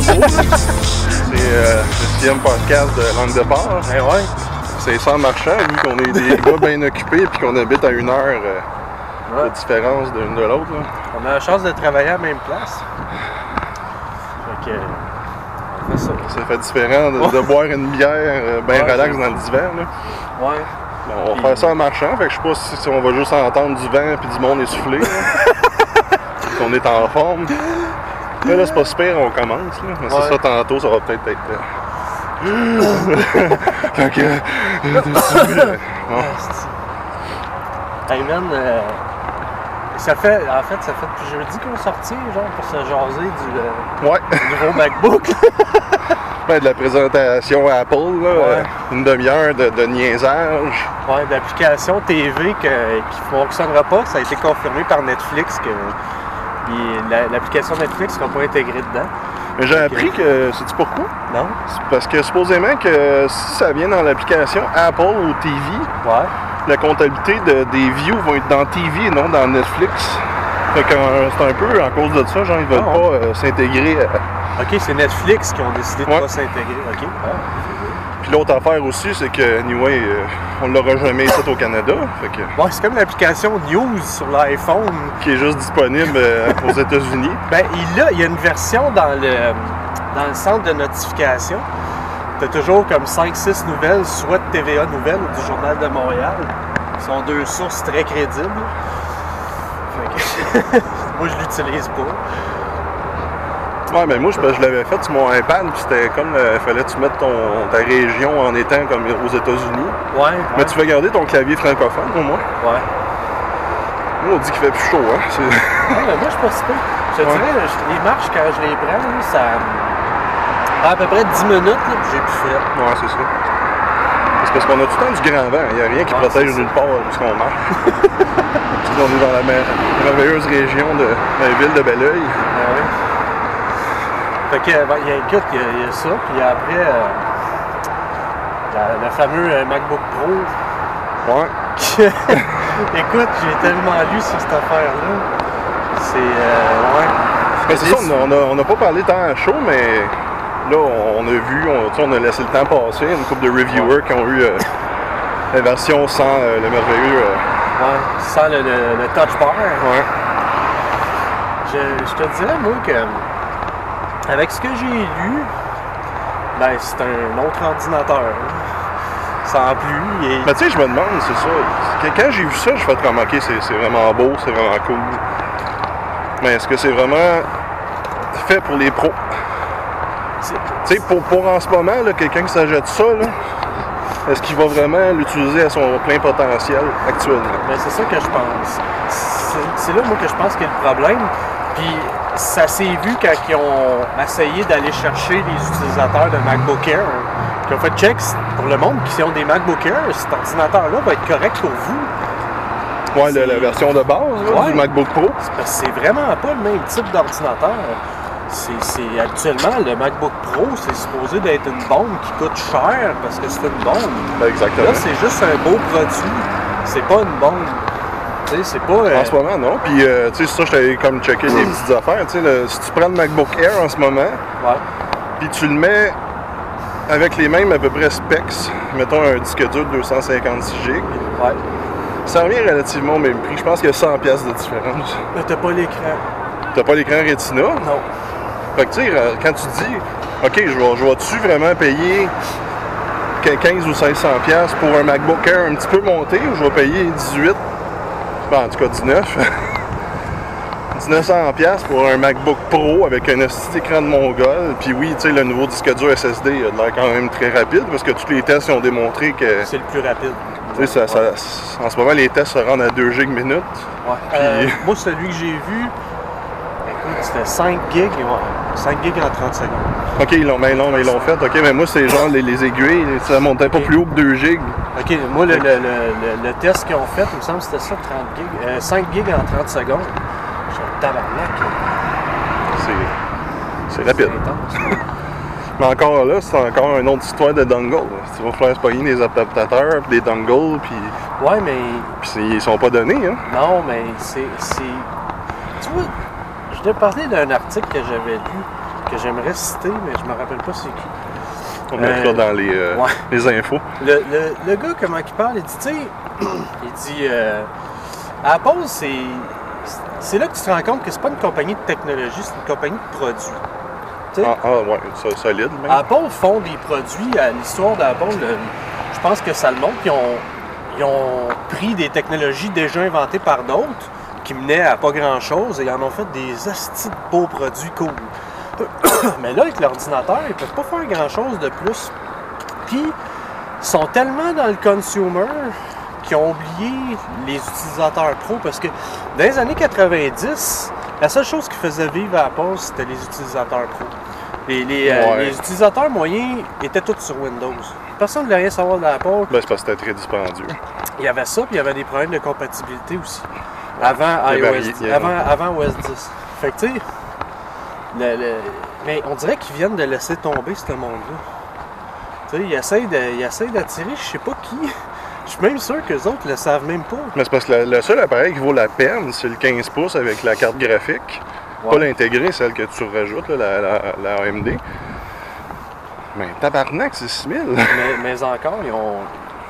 C'est euh, le sixième podcast de Langue de Part. Ben ouais. C'est sans marchand, vu qu'on est des gars bien occupés puis qu'on habite à une heure euh, Ouais. de différence d'une de l'autre. On a la chance de travailler à la même place. Fait que. On fait ça. Ça fait différent de, de boire une bière euh, bien Ouais, relax dans l'hiver. là. Ouais. Bon, on va faire ça en marchant, fait que je sais pas si, si on va juste entendre du vent puis du monde essoufflé. qu'on est en forme. Là, c'est pas super, on commence. Là. Mais Ouais. c'est ça, tantôt, ça va peut-être être. euh, fait que. euh, euh, bon. Hey man, euh, ça fait, en fait, ça fait depuis jeudi qu'on sortit, genre, pour se jaser du euh, Ouais. nouveau MacBook. Ben, de la présentation à Apple, là, euh, une demi-heure de, de niaisage. ouais, d'application TV que, qui ne fonctionnera pas. Ça a été confirmé par Netflix que la- l'application Netflix ne sera pas intégrée dedans. Mais j'ai appris que. Sais-tu pourquoi? Non? C'est parce que supposément que si ça vient dans l'application Apple ou TV, Ouais. la comptabilité de- des views vont être dans TV et non dans Netflix. Fait que euh, c'est un peu en cause de ça, genre ils veulent Ah, pas euh, s'intégrer. à- Ok, c'est Netflix qui ont décidé de ne Ouais. pas s'intégrer. Ok. Puis l'autre affaire aussi, c'est que anyway, euh, on l'aura jamais ici au Canada. Fait que, Ouais, c'est comme l'application News sur l'iPhone. qui est juste disponible euh, aux États-Unis. Ben, il, a, il y a une version dans le, dans le centre de notification. Tu as toujours comme 5-6 nouvelles, soit de TVA Nouvelles ou du Journal de Montréal. Ce sont deux sources très crédibles. Fait que moi, je l'utilise pas. Ouais, mais moi, je, je l'avais fait sur mon iPad, puis c'était comme, il fallait que tu mettes ton, ta région en étant comme aux États-Unis. Ouais, Mais tu veux garder ton clavier francophone, au moins. ouais. Nous, on dit qu'il fait plus chaud, hein. Mais moi, je suis pas si peu. Je Ouais. dirais, les marches, quand je les prends, là, ça prend à peu près 10 minutes, là, puis j'ai plus fret. Ouais, c'est ça. C'est parce qu'on a tout le temps du grand vent. Il n'y a rien qui Ouais, protège nulle part puisqu'on marche. On est dans la mer- merveilleuse région de la ville de Belleuil. Oui. Fait que, ben, il y a, écoute, il y a, il y a ça, puis après, euh, la- le fameux euh, MacBook Pro. Ouais. écoute, j'ai tellement lu sur cette affaire-là. C'est, euh, ouais. Mais c'est ça, on n'a pas parlé tant à chaud, mais là, on, a vu, on, a laissé le temps passer. Une couple de reviewers qui ont eu euh, la version sans euh, le merveilleux. euh, Ouais, sans le, le- le touch bar. ouais. Je, je te dirais, moi, que avec ce que j'ai lu, ben, c'est un autre ordinateur. Sans plus. Et... Mais tu sais, je me demande, c'est ça. Quand j'ai vu ça, je fais comme, ok, c'est c'est vraiment beau, c'est vraiment cool. Mais est-ce que c'est vraiment fait pour les pros? Tu sais, pour, pour en ce moment, quelqu'un qui s'achète ça, là, est-ce qu'il va vraiment l'utiliser à son plein potentiel actuellement? Ben, c'est ça que je pense. C'est c'est là, moi, que je pense qu'il y a le problème. Puis, ça s'est vu quand ils ont essayé d'aller chercher les utilisateurs de MacBook Air. Qui ont fait check pour le monde qui ont des MacBook Air, cet ordinateur-là va être correct pour vous. Ouais, la, la version de base là, Ouais. du MacBook Pro. C'est vraiment pas le même type d'ordinateur. C'est c'est- actuellement le MacBook Pro, c'est supposé d'être une bombe qui coûte cher parce que c'est une bombe. Exactement. Là, c'est juste un beau produit. C'est pas une bombe. Tu sais, c'est pas. euh, En ce moment, non. Puis, euh, tu sais, ça, j'étais comme checker des petites affaires. Tu sais, si tu prends le MacBook Air en ce moment, ouais. puis tu le mets avec les mêmes à peu près specs, mettons un disque dur de 256 GB, Ouais. ça revient relativement au même prix. Je pense qu'il y a 100 pièces de différence. Mais t'as pas l'écran. T'as pas l'écran Retina? Non. Fait que tu sais, euh, quand tu dis, OK, je vais, je vais-tu vraiment payer que- 15 ou 1600 pièces pour un MacBook Air un petit peu monté ou je vais payer 18, ben, en tout cas 19, 1900 pièces pour un MacBook Pro avec un petit écran de mongol. Puis oui, tu sais, le nouveau disque dur SSD il a de l'air quand même très rapide parce que tous les tests ont démontré que, C'est le plus rapide. tu sais, ça- ça- en ce moment, les tests se rendent à 2 GB minute. Ouais. Euh, moi, celui que j'ai vu, écoute, c'était 5 gigs. Ouais. 5 gigs en 30 secondes. OK, ils l'ont, mais non, mais ils l'ont fait. OK, mais moi, c'est genre les, les aiguilles, ça montait pas plus haut que 2 GB. OK, moi, le, le- le- le- le test qu'ils ont fait, il me semble que c'était ça, 30 gigs. Euh, 5 gigs en 30 secondes. Je suis un tabarnak. C'est, c'est rapide. C'est intense. Mais encore là, c'est encore une autre histoire de dongle. Tu vas falloir se pogner des adaptateurs, puis des dongles, puis, Ouais, mais puis ils sont pas donnés. Hein? non, mais c'est. c'est- Tu vois, t'ai parlé d'un article que j'avais lu, que j'aimerais citer, mais je me rappelle pas c'est qui. On Euh, mettra dans les, euh, ouais. les infos. Le, le- le gars, comment il parle, il dit, tu sais, il dit, euh, Apple, c'est, c'est là que tu te rends compte que c'est pas une compagnie de technologie, c'est une compagnie de produits. Ah, ah, ouais, ça, solide même. Apple font des produits, à l'histoire d'Apple, le- je pense que ça le montre, ils ont, ils ont pris des technologies déjà inventées par d'autres, qui menaient à pas grand-chose, et ils en ont fait des astis de beaux produits cool. Mais là, avec l'ordinateur, ils peuvent pas faire grand-chose de plus. Puis, ils sont tellement dans le consumer qu'ils ont oublié les utilisateurs pro, parce que dans les années 90, la seule chose qui faisait vivre Apple, c'était les utilisateurs pro. Les, les, euh, les utilisateurs moyens étaient tous sur Windows. Personne ne voulait rien savoir d'Apple. Ben, c'est parce que c'était très dispendieux. Il y avait ça, puis il y avait des problèmes de compatibilité aussi. Avant iOS, avait- avant, avant OS 10. Fait que tu sais, le- le- mais on dirait qu'ils viennent de laisser tomber ce monde-là. Tu sais, ils essayent de- ils essayent d'attirer je sais pas qui. Je suis même sûr que les autres le savent même pas. Mais c'est parce que le, le seul appareil qui vaut la peine, c'est le 15 pouces avec la carte graphique. Pas Ouais. l'intégrée, celle que tu rajoutes, là, la, la, la AMD. Mais tabarnak, c'est 6000. Mais, mais encore, ils ont,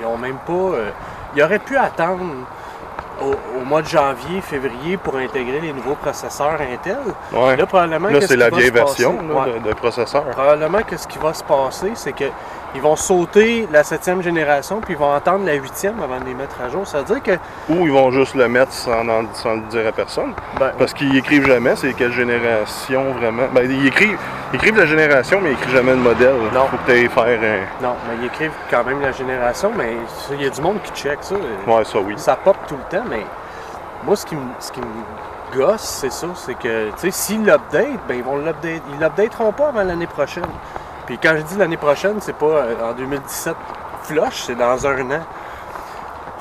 ils ont même pas. euh, ils auraient pu attendre au, au mois de janvier, février pour intégrer les nouveaux processeurs Intel. Ouais. Là, probablement Là, c'est ce la vieille passer- version là, Ouais. de, de processeur. Probablement que ce qui va se passer, c'est que ils vont sauter la septième génération, puis ils vont attendre la huitième avant de les mettre à jour. Ça veut dire que Ou ils vont juste le mettre sans, le dire à personne. ben, Parce qu'ils écrivent jamais c'est quelle génération vraiment. Ben, ils écrivent, ils écrivent la génération, mais ils écrivent jamais le modèle. Non. Faut que tu faire un. non, mais ils écrivent quand même la génération, mais il y a du monde qui check ça. Ouais, ça oui. Ça pop tout le temps, mais moi, ce qui me, ce qui me gosse, c'est ça, c'est que, tu sais, s'ils l'update, ben ils vont l'update. Ils l'updateront pas avant l'année prochaine. Puis quand je dis l'année prochaine, c'est pas euh, en 2017 flush, c'est dans un an.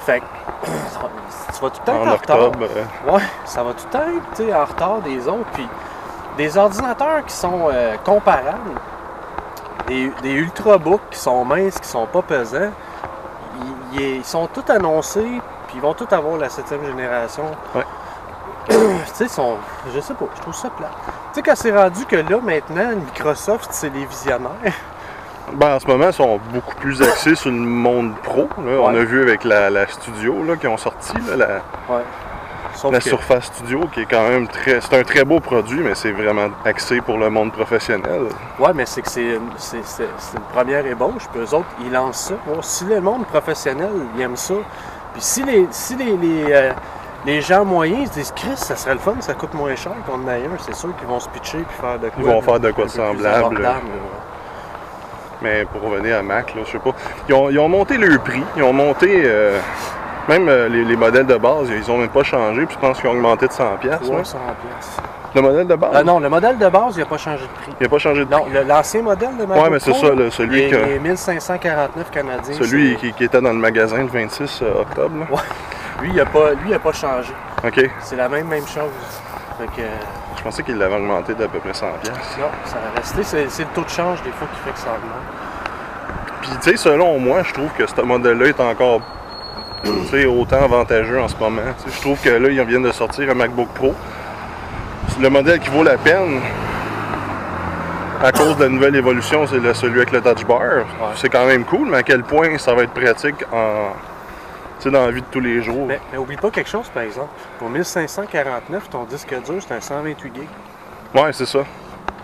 Fait que, tu vas tout le temps être En en retard. octobre. euh, Ouais, ça va tout le temps être en retard des autres. Puis des ordinateurs qui sont euh, comparables, des, des ultrabooks qui sont minces, qui sont pas pesants, ils, sont tous annoncés, puis ils vont tous avoir la septième génération. Ouais. tu sais, ils sont. Je sais pas, je trouve ça plat. Tu sais, quand c'est rendu que là, maintenant, Microsoft, c'est les visionnaires. Ben, en ce moment, ils sont beaucoup plus axés sur le monde pro. là. On a vu avec la, la studio là, qui ont sorti, là, la, Ouais. La que- Surface Studio, qui est quand même très. C'est un très beau produit, mais c'est vraiment axé pour le monde professionnel. Ouais, mais c'est que c'est une, c'est- c'est- c'est une première ébauche, puis eux autres, ils lancent ça. Bon, si le monde professionnel, il aime ça, puis si les, si les, les, euh, les gens moyens ils se disent, Chris, ça serait le fun, ça coûte moins cher qu'on en ait un, c'est sûr qu'ils vont se pitcher puis faire de quoi. Ils vont faire de quoi de semblable, abordable, là. là. Mais pour revenir à Mac, là, je sais pas. Ils ont, ils ont monté le prix. Ils ont monté. euh, même euh, les, les modèles de base, ils ont même pas changé. Puis je pense qu'ils ont augmenté de 100$. piastres, ouais. 300 pièces. Le modèle de base, Ah non, le modèle de base, il n'a pas changé de prix. il n'a pas changé de prix. Non, l'ancien modèle de MacBook Ouais, mais c'est ça, celui il est, que- il est 1549 canadiens. Celui qui, qui était dans le magasin le 26 octobre. là. Ouais. Lui, il n'a pas, lui, il a pas changé. OK. C'est la même, même chose. Fait que, Je pensais qu'il l'avait augmenté d'à peu près 100$. piastres. non, ça va rester. C'est le taux de change, des fois, qui fait que ça augmente. Puis, tu sais, selon moi, je trouve que ce modèle-là est encore autant avantageux en ce moment. Je trouve que là, ils viennent de sortir un MacBook Pro. C'est le modèle qui vaut la peine. À cause de la nouvelle évolution, c'est celui avec le touch bar. C'est quand même cool, mais à quel point ça va être pratique en, sais, dans la vie de tous les jours. Mais, mais oublie pas quelque chose, par exemple. Pour 1549, ton disque dur, c'est un 128 gigs. Ouais, c'est ça.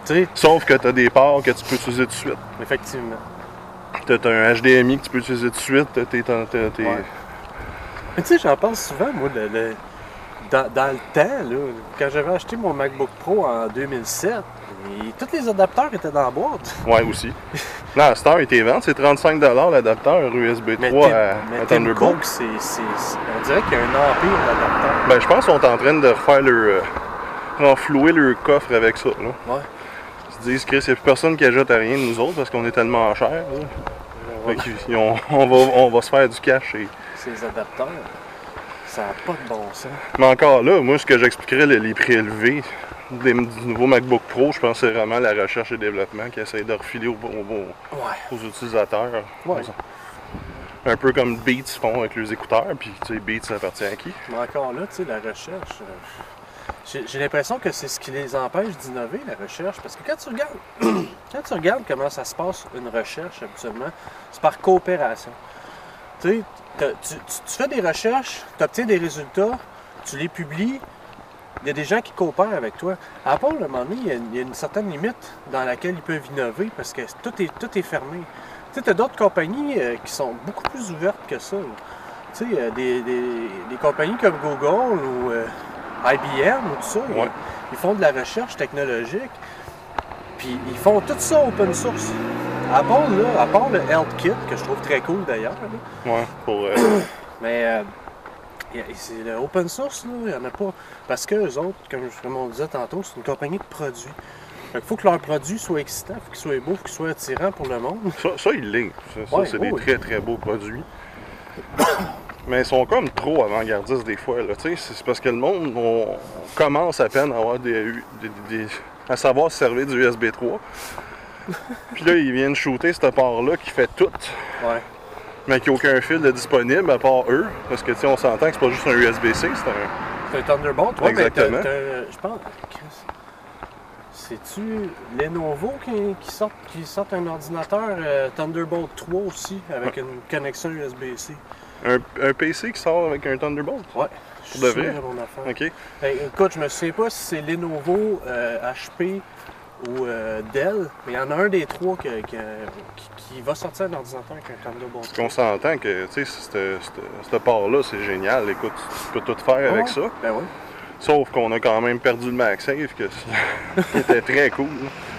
Tu sais, Sauf que tu as des ports que tu peux utiliser tout de suite. effectivement. Tu as un HDMI que tu peux utiliser tout de suite. tes- Ouais. Mais tu sais, j'en pense souvent, moi, le- le- dans, dans le temps, là, quand j'avais acheté mon MacBook Pro en 2007, et tous les adapteurs étaient dans la boîte. Ouais, aussi. À Star, était vente, c'est 35 l'adapteur USB 3 Mais, à, Tim, à mais Tim Thunderbolt. Cook, on dirait qu'il y a un empire d'adapteurs. Ben, je pense qu'ils sont en train de refaire leur. euh, renflouer leur coffre avec ça. Là. Ouais. Ils se disent, Chris, il n'y a plus personne qui ajoute à rien de nous autres parce qu'on est tellement cher. là. Fait on, va, on va se faire du cash. et- Ces adapteurs, ça n'a pas de bon sens. Mais encore là, moi, ce que j'expliquerais, les, les prix élevés des- du nouveau MacBook Pro, je pense que c'est vraiment la recherche et développement qui essaie de refiler aux, aux- Ouais. aux utilisateurs. Ouais. Un peu comme Beats font avec leurs écouteurs, puis tu sais, Beats ça appartient à qui? Mais encore là, tu sais, la recherche, euh, J'ai l'impression que c'est ce qui les empêche d'innover, la recherche. Parce que quand tu regardes, quand tu regardes comment ça se passe, une recherche, habituellement, c'est par coopération. Tu sais, t'as- tu, tu- tu fais des recherches, tu obtiens des résultats, tu les publies, il y a des gens qui coopèrent avec toi. À Apple, à un moment donné, il y a, il y a une certaine limite dans laquelle ils peuvent innover parce que tout est, tout est fermé. Tu sais, tu as d'autres compagnies euh, qui sont beaucoup plus ouvertes que ça. Tu sais, euh, des, des- des compagnies comme Google ou euh, IBM ou tout ça, ils- Ouais. ils, font de la recherche technologique. Puis ils font tout ça open source. À part, là, à part le Health Kit, que je trouve très cool d'ailleurs, Ouais, pour. euh, mais euh, c'est le open source, là, il n'y en a pas. Parce que eux autres, comme, je- comme on disait tantôt, c'est une compagnie de produits. Il faut que leurs produits soient excitants, il faut qu'ils soient beaux, il faut qu'ils soient attirants pour le monde. ça, ça, il l'est. Ça, ça, Ouais, c'est oui, des très très beaux produits. Mais ils sont comme trop avant-gardistes des fois. Là, tu sais, c'est c'est parce que le monde on, on commence à peine à avoir des, des- des- à savoir se servir du USB 3. Puis là, ils viennent shooter cette part-là qui fait tout, Ouais. Mais qui n'a aucun fil de disponible à part eux. Parce que tu sais, on s'entend que c'est pas juste un USB-C, c'est un. C'est un Thunderbolt, ouais, Exactement. t'as- je pense. Chris, C'est-tu Lenovo qui, qui, sort, qui sort un ordinateur euh, Thunderbolt 3 aussi, avec une connexion USB-C? Un, un PC qui sort avec un Thunderbolt? Ouais. Je suis de vrai? mon affaire. OK. Ben, écoute, je me souviens pas si c'est Lenovo, euh, HP ou euh, Dell, mais il y en a un des trois que- que- qui, qui va sortir un ordinateur avec un Thunderbolt. Parce qu'on s'entend que, cette, cette part-là, c'est génial. Écoute, tu peux tout faire avec ça. Ben oui. Sauf qu'on a quand même perdu le MagSafe, que, qui était très cool.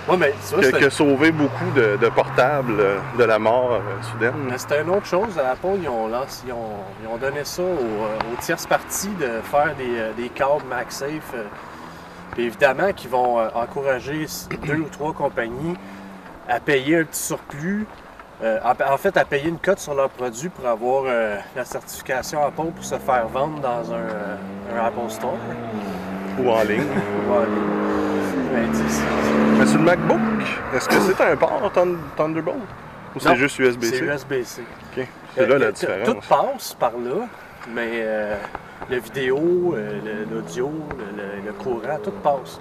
Ouais, mais tu vois, Qui a, c'était- qui a sauvé beaucoup de, de portables euh, de la mort euh, soudaine. mais c'était une autre chose. À Apple, ils ont, ils ont, ils ont donné ça aux, aux tierces parties de faire des, des câbles MagSafe. Puis évidemment, qu'ils vont euh, encourager deux ou trois compagnies à payer un petit surplus. euh, en, en fait, à payer une cote sur leurs produits pour avoir euh, la certification Apple pour se faire vendre dans un, un Apple Store. Ou en ligne. Mais sur le MacBook, est-ce que c'est un port Thun- Thunderbolt? Ou c'est juste USB-C? c'est USB-C. OK. C'est là la différence. Tout passe par là, mais euh, la vidéo, euh, le- l'audio, le, le- le courant, tout passe.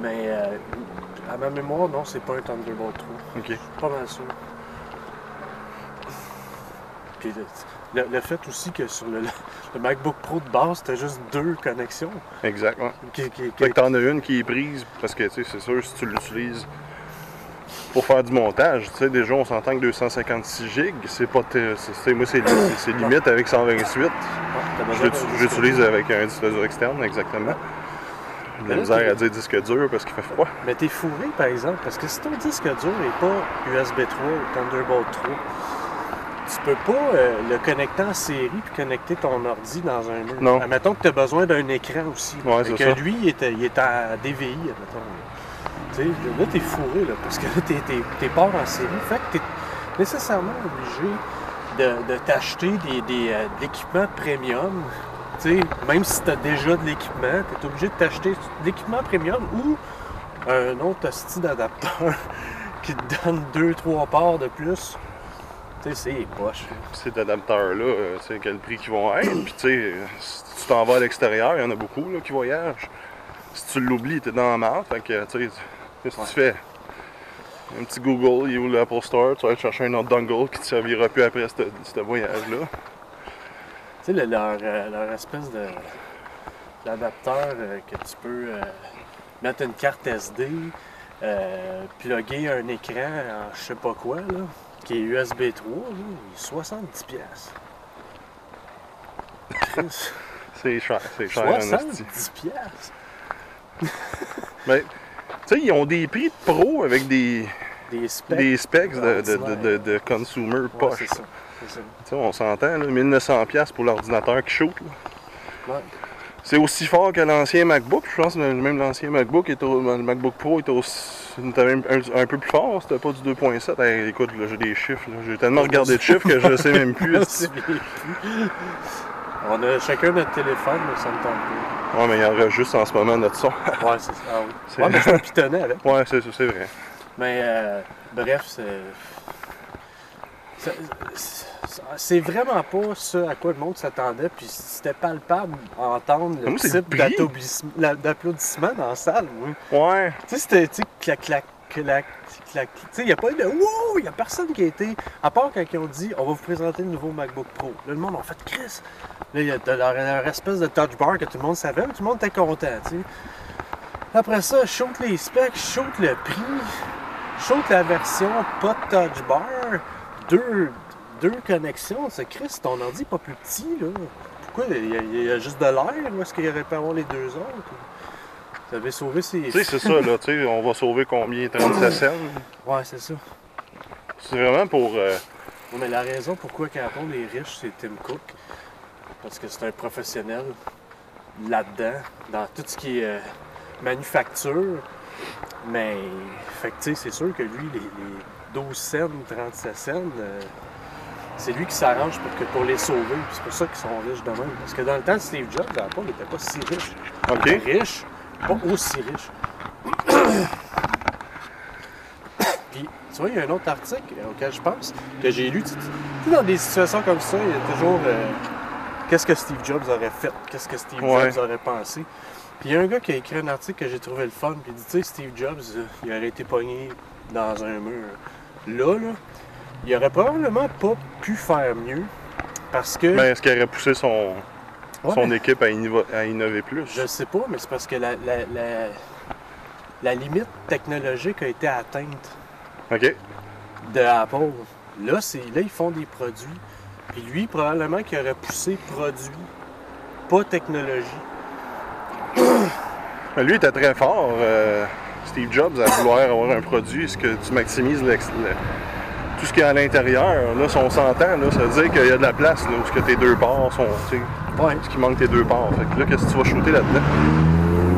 Mais euh, à ma mémoire, non, c'est pas un Thunderbolt 3. OK. Je suis pas mal sûr. Puis le, le- le fait aussi que sur le, le MacBook Pro de base, t'as juste deux connexions. Exact, ouais. Qui, qui- qui- Fait que t'en as une qui est prise, parce que, tu sais, c'est sûr, si tu l'utilises pour faire du montage, tu sais, déjà, on s'entend que 256 gigs, c'est pas... moi, c'est limite avec 128. Je l'utilise avec un disque dur externe, exactement. J'ai de la misère à dire disque dur parce qu'il fait froid. Mais t'es fourré, par exemple, parce que si ton disque dur n'est pas USB 3 ou Thunderbolt 3, tu peux pas euh, le connecter en série puis connecter ton ordi dans un mur. Non. Admettons que tu as besoin d'un écran aussi. Ouais, c'est que ça. lui, il est, il est en DVI, admettons. Tu sais, là, t'es fourré, là, parce que là, t'es, t'es, t'es pas en série. Fait que t'es nécessairement obligé de, de t'acheter des, des, euh, de l'équipement premium. Tu sais, même si tu as déjà de l'équipement, tu es obligé de t'acheter de l'équipement premium ou un autre style d'adapteur qui te donne 2-3 parts de plus. Tu sais, c'est poche. Ces adapteurs-là, euh, tu sais, quel prix qu'ils vont être. Puis, tu sais, si tu t'en vas à l'extérieur, il y en a beaucoup là, qui voyagent. Si tu l'oublies, t'es dans la merde. Fait que, tu sais, qu'est-ce que tu fais? Un petit Google, il est où l'Apple Store, tu vas aller chercher un autre dongle qui te servira plus après ce voyage-là. Tu sais, le- leur, euh, leur espèce de d'adapteur euh, que tu peux euh, mettre une carte SD, euh, plugger un écran en je sais pas quoi, là, qui est USB 3, là, il est 70 pièces. C'est cher, c'est cher en esti. 70 pièces. Mais, tu sais, ils ont des prix de pro avec des, Des specs. des specs de, de, de, ordinaires. de, de consumer Ouais, poche. c'est ça. c'est ça. Tu sais, on s'entend, là, 1900$ pour l'ordinateur qui shoot. Ouais. C'est aussi fort que l'ancien MacBook. Je pense que même l'ancien MacBook, était le MacBook Pro était, aussi, était même un, un peu plus fort. C'était pas du 2.7. Hey, écoute, là, j'ai des chiffres. J'ai tellement regardé de chiffres que je ne sais même plus. On a chacun notre téléphone, mais ça me tente pas. Ouais, mais il enregistre en ce moment notre son. Ouais, c'est ça. Ah oui. C'est- Ouais, mais peux pitonner avec. Ouais, c'est c'est vrai. Mais euh, bref, c'est. c'est- vraiment pas ça à quoi le monde s'attendait. Puis c'était palpable à entendre le type d'applaudissement la- d'applaudissement dans la salle. moi. Ouais. Tu sais, c'était, clac, clac, clac, il n'y a pas eu de wow, il n'y a personne qui a été. À part quand ils ont dit, on va vous présenter le nouveau MacBook Pro. Là, le monde a fait Chris. Là, il y a leur, leur espèce de touch bar que tout le monde savait, mais tout le monde était content. Après ça, shoot les specs, shoot le prix, shoot la version pas de touch bar, deux, deux connexions. C'est Chris, ton ordi pas plus petit, là. Pourquoi il y, a, juste de l'air ou est-ce qu'il aurait pu avoir les deux autres? Vous avez sauvé ses. Tu sais, c'est ça, là. Tu sais, on va sauver combien? 37 cents. Ouais, c'est ça. C'est vraiment pour. euh, Non, mais la raison pourquoi Apple est riche, c'est Tim Cook. Parce que c'est un professionnel là-dedans, dans tout ce qui est euh, manufacture. Mais, fait que, tu sais, c'est sûr que lui, les, les 12 cents, 37 cents, euh, c'est lui qui s'arrange pour, que- pour les sauver. C'est pour ça qu'ils sont riches de même. Parce que dans le temps de Steve Jobs, Apple n'était pas si riche. OK. Il était riche, pas aussi riche. Puis, tu vois, il y a un autre article auquel je pense, que j'ai lu. Tu dans des situations comme ça, il y a toujours euh, qu'est-ce que Steve Jobs aurait fait, qu'est-ce que Steve Ouais. Jobs aurait pensé? Puis il y a un gars qui a écrit un article que j'ai trouvé le fun, puis il dit, tu sais, Steve Jobs, euh, il aurait été pogné dans un mur. Là, là, il aurait probablement pas pu faire mieux, parce que... Ben, est-ce qu'il aurait poussé son, Ouais, son équipe à, innover, à innover plus? Je sais pas, mais c'est parce que la, la, la, la limite technologique a été atteinte OK. de Apple. Là, c'est, là, ils font des produits. Puis lui, probablement qu'il aurait poussé produit, pas technologie. Mais Lui, était très fort, euh, Steve Jobs, à vouloir avoir un produit, ce que tu maximises l'ex- le- tout ce qu'il y a à l'intérieur? Là, si on s'entend, là, ça veut dire qu'il y a de la place, là, où ce que tes deux ports sont. Ouais. Ce qui manque tes deux ports. Fait que là, qu'est-ce que tu vas shooter là-dedans?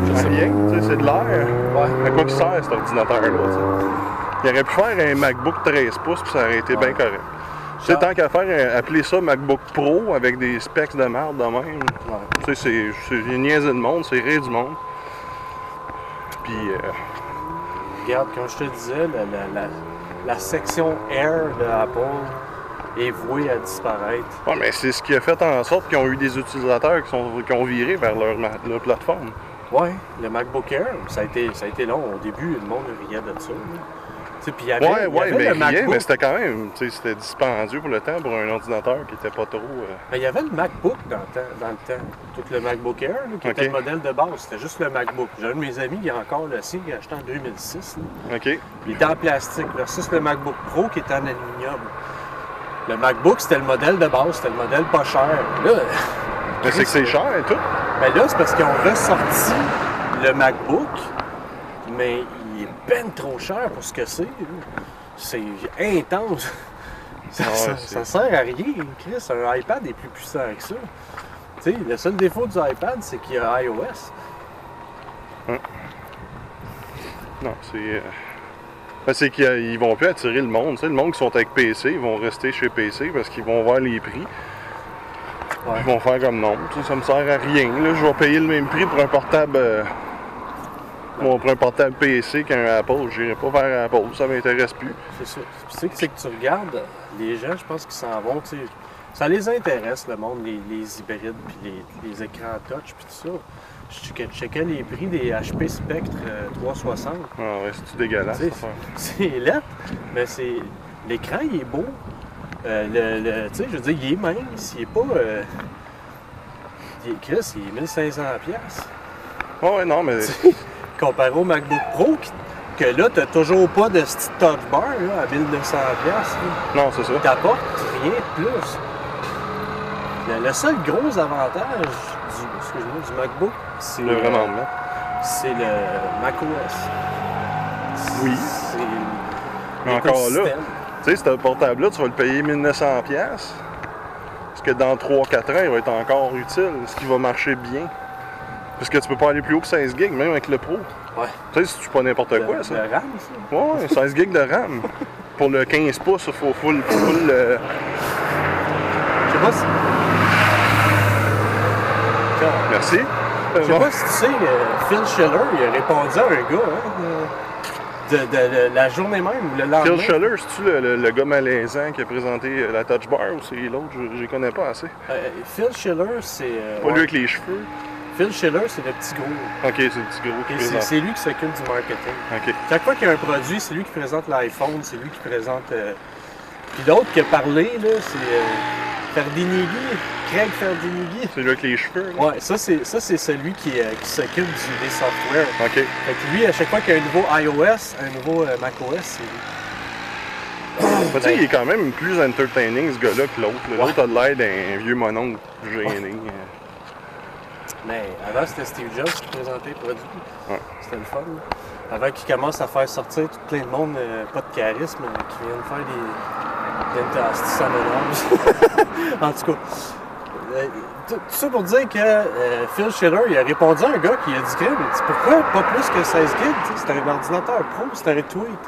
Je sais rien. Tu sais, c'est de l'air. Ouais. À quoi qu'il sert cet ordinateur-là? tu sais? Il aurait pu faire un MacBook 13 pouces, puis ça aurait été bien correct. Tu sais, tant qu'à faire, un- appeler ça MacBook Pro avec des specs de merde de même. Ouais. Tu sais, c'est niaiserie de monde, c'est rire du monde. Puis, euh, Regarde, comme je te disais, la, la, la, la section Air de Apple est vouée à disparaître. mais c'est ce qui a fait en sorte qu'ils ont eu des utilisateurs qui, sont, qui ont viré vers leur, plateforme. Ouais, le MacBook Air, ça a été, ça a été long. Au début, le monde riait de ça. Puis il y avait, Ouais, il y ouais, mais rien, MacBook. mais c'était quand même, c'était dispendieux pour le temps pour un ordinateur qui était pas trop. euh, Mais il y avait le MacBook dans le temps. Dans le, temps. Tout le MacBook Air, là, qui était le modèle de base. C'était juste le MacBook. J'ai un de mes amis qui a encore le sien, qui a acheté en 2006. là. OK. Il était en plastique. Versus le MacBook Pro qui était en aluminium. Le MacBook, c'était le modèle de base. C'était le modèle pas cher. Là, Mais c'est que c'est cher et tout. ben là c'est parce qu'ils ont ressorti le MacBook, mais il est ben trop cher pour ce que c'est. C'est intense. Ça, ouais, ça- c'est- ça sert à rien, Chris. Un iPad est plus puissant que ça. Tu sais, le seul défaut du iPad, c'est qu'il y a iOS. Non, c'est. Euh, ben, c'est qu'ils vont plus attirer le monde. Le monde qui sont avec PC, ils vont rester chez PC parce qu'ils vont voir les prix. Ouais. Ils vont faire comme non, ça me sert à rien. Là, je vais payer le même prix pour un portable. euh, bon, pour un portable PC qu'un Apple. J'irai pas vers Apple, ça m'intéresse plus. C'est ça. Tu sais, c'est que tu regardes, les gens, je pense qu'ils s'en vont, ça les intéresse, le monde, les, les hybrides, puis les, les écrans touch, puis tout ça. Je checkais, les prix des HP Spectre euh, 360. Ah ouais, c'est dégueulasse. C'est lettre, mais c'est. L'écran, il est beau. Euh, le, le- tu sais, je veux dire, il est mince, il est pas. euh, il est, Chris, il est 1500$. piastres. Ah ouais, non, mais. Comparé au MacBook Pro, que là, t'as toujours pas de petit touch bar là, à 1900$. piastres, là. Non, c'est ça. t'apportes rien de plus. Le, le seul gros avantage excuse-moi, du MacBook, c'est Le vraiment c'est le macOS. Oui. C'est encore là, tu sais, ce portable-là, tu vas le payer 1900$. piastres. Parce que dans 3-4 ans, il va être encore utile, ce qui va marcher bien. Parce que tu peux pas aller plus haut que 16 gigs, même avec le Pro. Ouais. Tu sais, c'est pas n'importe quoi, ça. Le RAM, ça. Ouais, 16 gigs de RAM. Pour le 15 pouces, il faut full, full euh, Je sais pas si. Merci. Je sais pas si tu sais, euh, Phil Schiller, il a répondu à un gars, hein, euh, de, de- de la journée même, le lendemain. Phil Scheller, c'est-tu le, le- le gars malaisant qui a présenté euh, la Touch Bar ou c'est l'autre? Je les connais pas assez. Euh, Phil Schiller, c'est. euh, Pas ouais. lui avec les cheveux. Phil Schiller, c'est le petit gros. Ok, c'est le petit gros qui c'est présente. c'est lui qui s'occupe du marketing. Ok. Chaque fois qu'il y a un produit, c'est lui qui présente l'iPhone, c'est lui qui présente. euh, Puis l'autre qui a parlé, là, c'est euh, Ferdinighi, Craig Ferdinighi. C'est lui avec les cheveux. là? Ouais, ça c'est ça c'est celui qui, euh, qui s'occupe du- des softwares. Ok. Fait que lui, à chaque fois qu'il y a un nouveau iOS, un nouveau euh, macOS, c'est lui. Tu sais, il est quand même plus entertaining ce gars-là que l'autre. là. L'autre a l'air d'un vieux mononcle gêné. Mais avant, c'était Steve Jobs qui présentait le produit. Ouais. C'était le fun. là. Avant qu'il commence à faire sortir tout plein de monde, euh, pas de charisme, euh, qui viennent faire des. Ça m'énerve. En tout cas. euh, tout ça pour dire que euh, Phil Schiller, il a répondu à un gars qui a dit que, mais il dit, pourquoi pas plus que 16 gigs? C'est un ordinateur pro, c'est un retweet.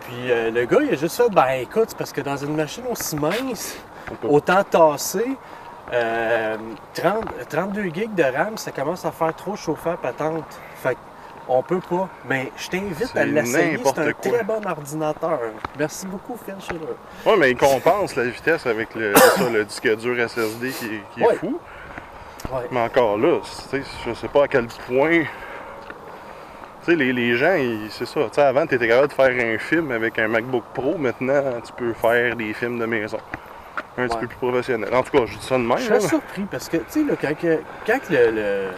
Puis euh, le gars, il a juste fait, ben écoute, c'est parce que dans une machine aussi mince, autant tasser, euh, 30 32 gigs de RAM, ça commence à faire trop chauffer à patente. Fait on peut pas. Mais je t'invite à l'essayer, c'est un quoi. très bon ordinateur. Merci beaucoup, Phil Schiller. Ouais, mais il compense la vitesse avec le, c'est ça, le disque dur SSD qui, est- qui est Ouais. fou. Ouais. Mais encore là, je sais pas à quel point. Tu sais, les, les gens, c'est ça. Avant, tu étais capable de faire un film avec un MacBook Pro. Maintenant, tu peux faire des films de maison. Un petit peu plus professionnel. En tout cas, je dis ça de même. Je suis surpris parce que, tu sais, quand, quand le,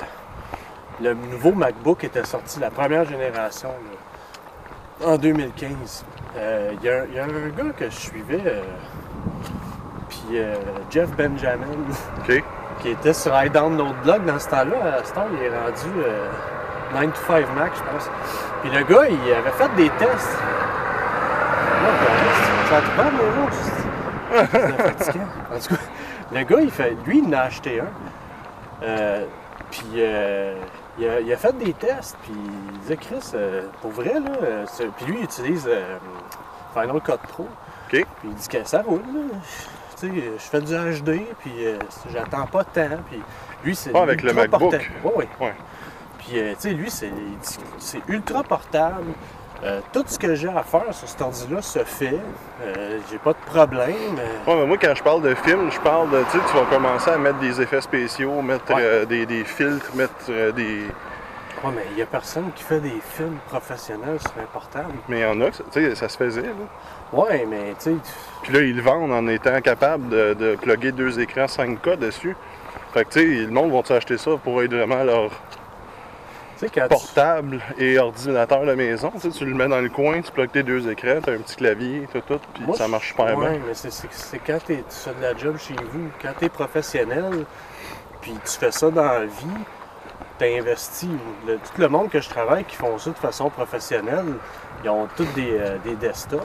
le nouveau MacBook était sorti, la première génération, là, en 2015, euh, il y, a un- il y a un gars que je suivais, euh, puis euh, Jeff Benjamin, qui était sur iDownload Blog dans ce temps-là. À ce temps, il est rendu euh, 9 to 5 Mac, je pense. Puis le gars, il avait fait des tests. Ça te parle, les gens? C'est fatigant. En tout cas, le gars, il fait, lui, il en a acheté un. Euh, puis euh, il, a, il a fait des tests. Puis il disait, Chris, euh, pour vrai, là, euh, puis lui, il utilise euh, Final Cut Pro. OK. Puis il dit que ça roule, là. Tu sais, je fais du HD, puis euh, j'attends pas de temps. Puis lui, c'est. Ah, avec le MacBook. portable. Ouais, ouais. Ouais. Puis, euh, tu sais, lui, c'est ultra portable. Euh, tout ce que j'ai à faire sur cet ordi-là se fait. Euh, j'ai pas de problème. Ouais, mais moi, quand je parle de film, je parle de, tu vas commencer à mettre des effets spéciaux, mettre Ouais. euh, des, des filtres, mettre des... Ouais, mais il y a personne qui fait des films professionnels sur un portable. Mais il y en a, tu sais, ça se faisait, là. Ouais, mais tu sais, Puis là, ils le vendent en étant capable de, de plugger deux écrans 5K dessus. Fait que, tu sais, le monde va acheter ça pour être vraiment leur tu- portable et ordinateur de maison. Tu sais, tu le mets dans le coin, tu plugues tes deux écrans, tu as un petit clavier, tout, tout, puis Moi, ça marche super ouais, bien. mais c'est- quand t'es- tu fais de la job chez vous, quand tu es professionnel, puis tu fais ça dans la vie, tu investi. Le- tout le monde que je travaille qui font ça de façon professionnelle, ils ont tous des, euh, des desktops.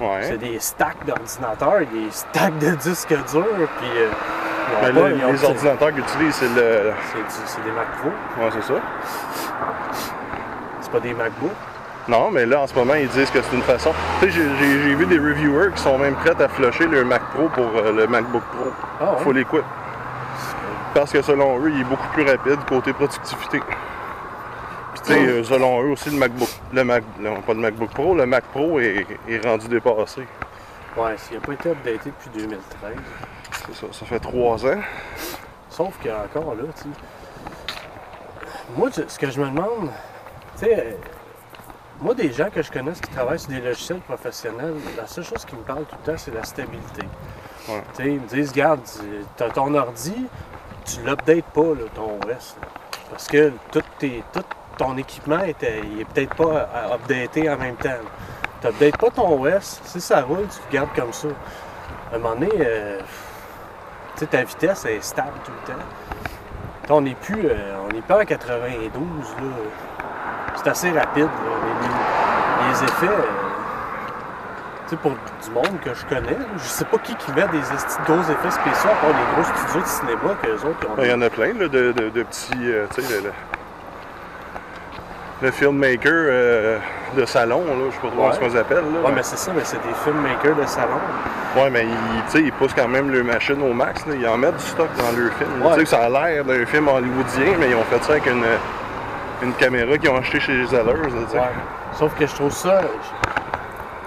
Ouais. C'est des stacks d'ordinateurs, des stacks de disques durs, puis euh, pas- ont- les ordinateurs qu'ils utilisent, c'est le. C'est des Mac Pro, Ouais, c'est ça. C'est pas des MacBook. Non, mais là, en ce moment, ils disent que c'est une façon. Tu sais, j'ai- vu des reviewers qui sont même prêts à flusher le Mac Pro pour euh, le MacBook Pro. Ah? Faut l'équip. Parce que selon eux, il est beaucoup plus rapide côté productivité. Puis tu sais, euh, selon eux aussi, le MacBook, le Mac, non, pas le MacBook Pro, le Mac Pro est, est rendu dépassé. Ouais, il n'a pas été updaté depuis 2013. C'est ça, ça fait trois ans. Sauf qu'encore là, tu sais. Moi, ce que je me demande, tu sais, euh, moi, des gens que je connais qui travaillent sur des logiciels professionnels, la seule chose qui me parle tout le temps, c'est la stabilité. Ouais. Tu sais, ils me disent, regarde, tu as ton ordi, tu l'updates pas, là, ton OS. là. parce que tout, tes- tout ton équipement était, il est peut-être pas à updaté en même temps. Tu n'updates pas ton OS, si ça roule, tu le gardes comme ça. À un moment donné, euh, ta vitesse est stable tout le temps. On n'est plus, euh, on n'est pas en 92, là. C'est assez rapide, là. Les, les- effets, euh, tu sais, pour du monde que je connais, je sais pas qui qui met des gros effets spéciaux, à part les gros studios de cinéma qu'eux autres ont Il y en a plein là, de, de- de petits. euh, tu sais, le, le- le filmmaker euh, de salon, là, je sais pas trop Ouais. ce qu'on appelle. Là, Ouais, mais c'est ça, mais c'est des filmmakers de salon. Ouais, mais ils, tu sais, ils poussent quand même leur machine au max. Là. Ils en mettent du stock dans leur film. Ouais. Tu sais ça a l'air d'un film hollywoodien, mais ils ont fait ça avec une, une caméra qu'ils ont achetée chez les sais. Ouais. Sauf que je trouve ça. Je,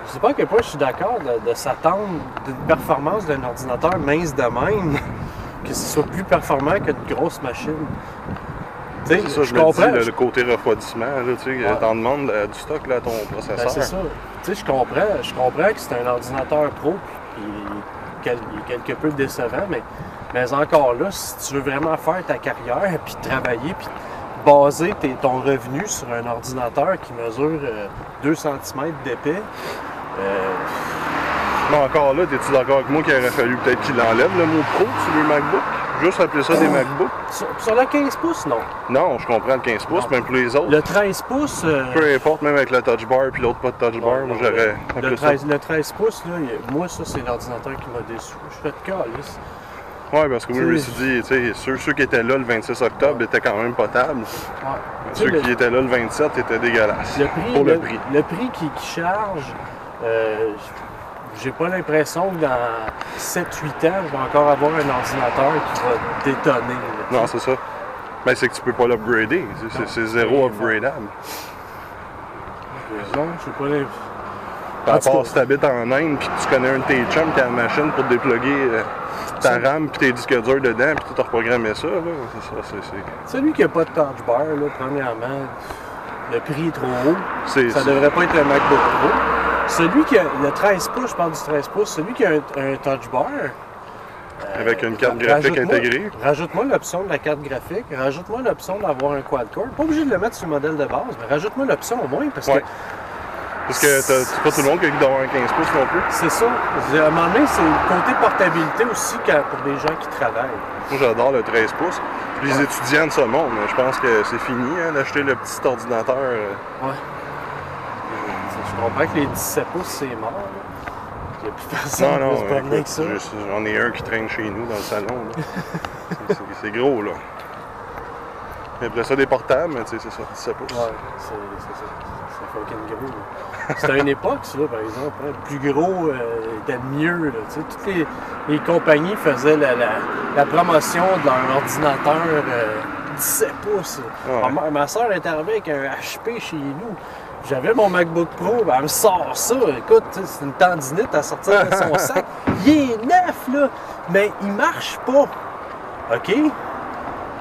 je sais pas à quel point je suis d'accord de, de s'attendre d'une performance d'un ordinateur mince de même que ce soit plus performant qu'une grosse machine. Tu sais, C'est ça, je, comprends. dis, le, le côté refroidissement, là, tu sais, Ouais. t'en demandes euh, du stock là, à ton Ben, processeur. c'est ça. Tu sais, je comprends, je comprends que c'est un ordinateur pro puis il est quelque peu décevant, mais, mais encore là, si tu veux vraiment faire ta carrière puis travailler puis baser tes- ton revenu sur un ordinateur qui mesure euh, 2 cm d'épais, euh, encore là, t'es-tu d'accord avec moi qu'il aurait fallu peut-être qu'il enlève le mot pro sur le MacBook? Juste appeler ça des MacBooks? sur, sur le 15 pouces, non. Non, je comprends le 15 pouces, Non. même pour les autres. Le 13 pouces. euh, Peu importe, même avec le touch bar puis l'autre pas de touch bar, moi j'aurais le, appelé ça. 13, le 13 pouces, là, moi, ça, c'est l'ordinateur qui m'a déçu. Je fais de calice. Ouais, parce que moi je me Tu suis dit, tu sais, ceux, ceux qui étaient là le 26 octobre étaient quand même potables. Ouais. Tu sais, Ceux le- qui étaient là le 27 étaient dégueulasses. Le prix, Pour le prix. Le prix qui, qui charge, euh, j'ai pas l'impression que dans 7-8 ans, je vais encore avoir un ordinateur qui va détonner. là. Non, c'est ça. Ben, c'est que tu peux pas l'upgrader. C'est- zéro upgradable. Non, j'ai pas tout part cas- si t'habites en Inde puis que tu connais un de tes chums qui a la machine pour déploguer euh, ta RAM puis tes disques durs dedans puis tu as reprogrammé ça, là. Ça, c'est-. Celui qui n'a pas de touch bar, là, premièrement, le prix est trop haut. Ça c'est- devrait pas être un MacBook Pro. Celui qui a le 13 pouces, je parle du 13 pouces, celui qui a un, un touch bar. euh, Avec une carte graphique intégrée. Rajoute-moi l'option de la carte graphique, rajoute-moi l'option d'avoir un quad-core. Pas obligé de le mettre sur le modèle de base, mais rajoute-moi l'option au moins parce Ouais. que Parce que c'est pas tout le monde qui a d'avoir un 15 pouces non plus. c'est ça. À un moment donné, c'est le côté portabilité aussi pour des gens qui travaillent. Moi, j'adore le 13 pouces. Les étudiants de ce monde, je pense que c'est fini hein, d'acheter le petit ordinateur. euh. Ouais. Je comprends que les 17 pouces, c'est mort. là. Il n'y a plus personne Non, qui non, se promener écoute, avec ça. je- j'en ai un qui traîne chez nous dans le salon. C'est- gros, là. Après ça, des portables, mais tu sais, c'est ça, 17 pouces. Ouais, c'est ça. C'est fucking gros. là. C'était une époque, ça, par exemple. hein. Le plus gros euh, était mieux. Là, tu sais. Toutes les, les compagnies faisaient la, la, la promotion de leur ordinateur euh, 17 pouces. Ouais. Ma, ma soeur est arrivée avec un HP chez nous. J'avais mon MacBook Pro, ben, elle me sort ça. Écoute, c'est une tendinite à sortir de son sac. Il est neuf, là, mais il marche pas. OK?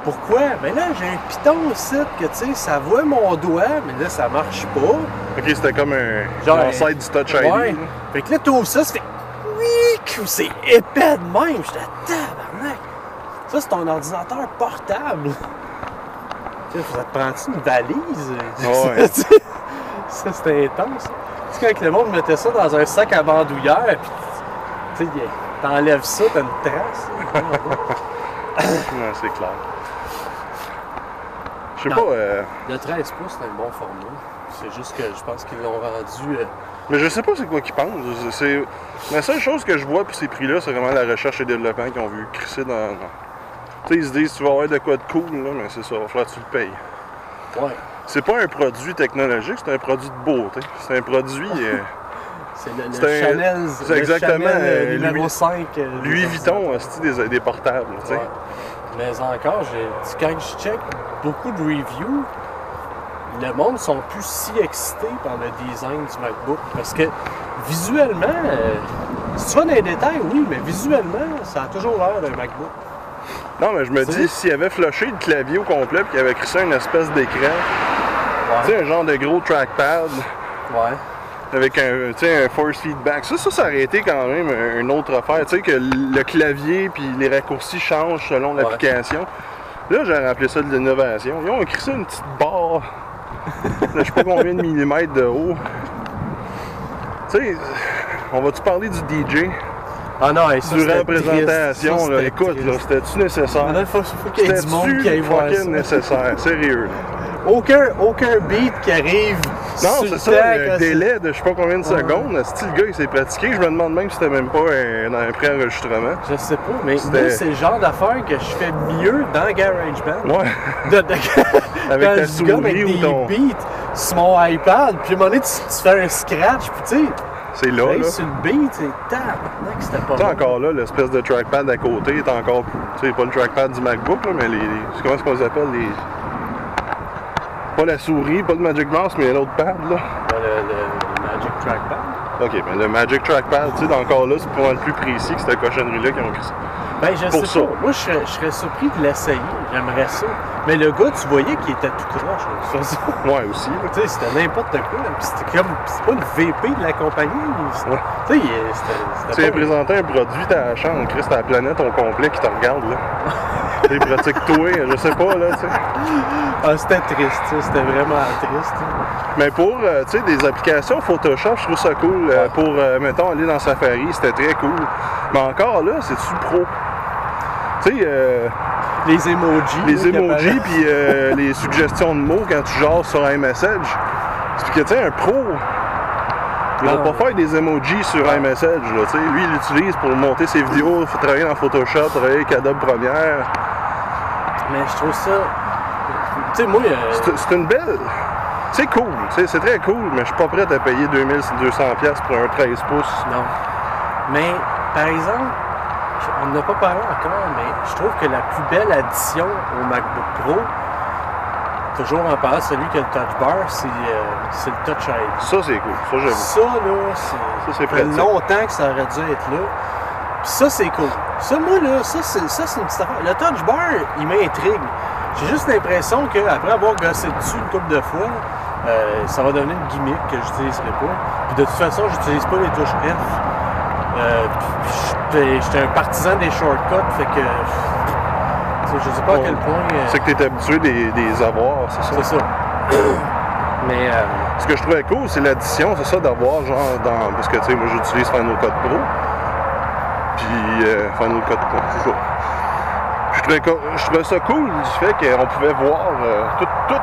Pourquoi? Ben là, j'ai un piton ici que, tu sais, ça voit mon doigt, mais là, ça marche pas. Ok, c'était comme un Genre, l'ancêtre du Touch ID. Ouais. Fait que là, tout ça, ça fait oui, c'est épais de même. J'étais tabarnak. Ça, c'est ton ordinateur portable. Tu sais, ça te prend-tu une valise? Ouais. ça, c'était intense. Tu sais, quand le monde mettait ça dans un sac à bandoulière, puis tu sais, t'enlèves ça, t'as une trace. Ouais, c'est clair. Je sais pas, euh, Le 13 pouces, c'est un bon format. C'est juste que je pense qu'ils l'ont rendu. euh, mais je sais pas c'est quoi qu'ils pensent. C'est... La seule chose que je vois pour ces prix-là, c'est vraiment la recherche et développement qu'ils ont vu crisser dans. Tu sais, ils se disent, tu vas avoir de quoi de cool, là, mais c'est ça, il va falloir que tu le payes. ouais. C'est pas un produit technologique, c'est un produit de beauté. C'est un produit. euh, C'est le, le C'est un- Chanel. le exactement, Chanel, euh, numéro Louis- 5. euh, Louis Vuitton, c'est des, des portables, tu sais. Ouais. Mais encore, quand je check beaucoup de reviews, le monde sont plus si excités par le design du MacBook. Parce que visuellement, euh, si tu vas dans les détails, oui, mais visuellement, ça a toujours l'air d'un MacBook. Non, mais je me dis, s'il avait flushé le clavier au complet puis qu'il avait crissé une espèce d'écran, tu sais, un genre de gros trackpad Ouais. Avec un, sais, un force feedback, ça, ça, ça aurait été quand même un- une autre affaire. Tu sais, que le clavier puis les raccourcis changent selon Ouais. l'application. Là, j'aurais appelé ça de l'innovation. Ils ont crissé une petite barre je sais pas combien de millimètres de haut. Tu sais, on va-tu parler du DJ Ah non, et ça, durant la présentation? Ça, là? Écoute, c'était-tu nécessaire? Là, faut, faut qu'il y ait du monde qui aille C'était-tu voir ça. fucking nécessaire? Sérieux. Aucun, aucun beat qui arrive. Non, c'est ça, le délai de je sais pas combien de secondes. Si le gars il s'est pratiqué, je me demande même si c'était même pas un, un pré-enregistrement. Je sais pas, mais moi, c'est le genre d'affaire que je fais mieux dans GarageBand. Ouais, de, de- Avec ta souris ou des ton- beats sur mon iPad, puis à un moment donné, tu, tu fais un scratch, puis tu sais, c'est là, là. sur le beat, c'est tabarnak, c'était pas bon. encore là, l'espèce de trackpad à côté est encore plus. Tu sais, pas le trackpad du MacBook, là, mais les. les- comment est-ce qu'on les appelle les. Pas la souris, pas le Magic Mouse, mais l'autre pad, là. Ben, trackpad. Ok, mais le Magic Trackpad, tu sais, encore là, c'est pas mal plus précis que cette cochonnerie-là qui ont écrit ça. Ben, je Pour sais ça. pas. Moi, je serais, je serais surpris de l'essayer. J'aimerais ça. Mais le gars, tu voyais qu'il était tout croche, de façon. Ouais, aussi. Tu sais, c'était n'importe quoi. C'était comme. C'est pas le VP de la compagnie. Ouais. Tu sais, c'était. Tu présenté un produit, t'as la chambre, Chris, t'as la planète au complet qui te regarde, là. T'es pratique toi, je sais pas, là, tu sais. Ah, c'était triste, c'était vraiment triste. Mais pour, euh, tu sais, des applications Photoshop, je trouve ça cool. Euh, pour, euh, mettons, aller dans Safari, c'était très cool. Mais encore là, c'est-tu pro? Tu sais, euh, Les emojis. les là, emojis puis les suggestions de mots quand tu jases sur un message. C'est que, tu sais, un pro, il va Non. pas faire des emojis sur un message, là. Lui, il l'utilise pour monter ses vidéos, travailler dans Photoshop, travailler avec Adobe Premiere. Mais je trouve ça. Tu sais, moi. euh, C'est une belle... C'est cool, c'est très cool, mais je suis pas prêt à payer 2200$ piastres pour un 13 pouces. Non. Mais, par exemple, on n'en a pas parlé encore, mais je trouve que la plus belle addition au MacBook Pro, toujours en parlant, celui qui a le touch bar, c'est euh, le touch ID. Ça, c'est cool. Ça, j'avoue. Ça, là, c'est. Ça, fait longtemps que ça aurait dû être là. Puis ça, c'est cool. Ça, moi, là, ça, c'est ça, c'est une petite affaire. Le touch bar, il m'intrigue. J'ai juste l'impression qu'après avoir gossé dessus une couple de fois, euh, ça va devenir une gimmick que j'utiliserai pas. Puis de toute façon, j'utilise pas les touches F. Euh, puis j'étais- J'étais un partisan des shortcuts, fait que. Tu Je sais pas à quel point. euh, C'est que t'es habitué des, des avoirs, c'est ça? c'est ça. Mais. euh, Ce que je trouvais cool, c'est l'addition, c'est ça, d'avoir genre dans. Parce que tu sais, moi j'utilise Final Cut Pro. Puis euh, Final Cut Pro, ça. Je trouvais, je trouvais ça cool du fait qu'on pouvait voir euh, toute, toute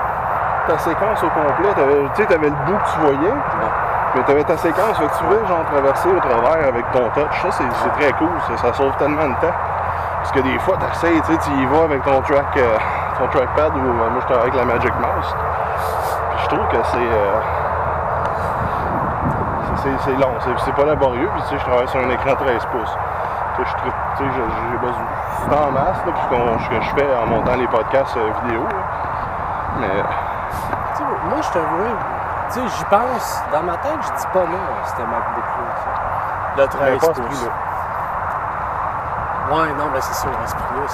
ta séquence au complet. Tu sais, t'avais le bout que tu voyais, mais t'avais ta séquence, fait que tu pouvais genre traverser au travers avec ton touch. Ça, c'est c'est très cool, ça, ça sauve tellement de temps. Parce que des fois, t'essayes, tu sais, tu y vas avec ton track, euh, ton trackpad ou euh, moi je travaille avec la Magic Mouse. Puis je trouve que c'est. euh, c'est- long, c'est c'est pas laborieux, puis tu sais, je travaille sur un écran 13 pouces. Tu sais, je trouve- tu sais, j'ai besoin du temps en masse, là, puis qu'on- ce que je fais en montant les podcasts euh, vidéo. là. Mais Tu sais, moi, je t'avoue, tu sais, j'y pense. Dans ma tête, je dis pas non ce MacBook-là. ça. Le mais 13 pas à ce pouces. Ouais, non, mais c'est sûr, à ce prix-là.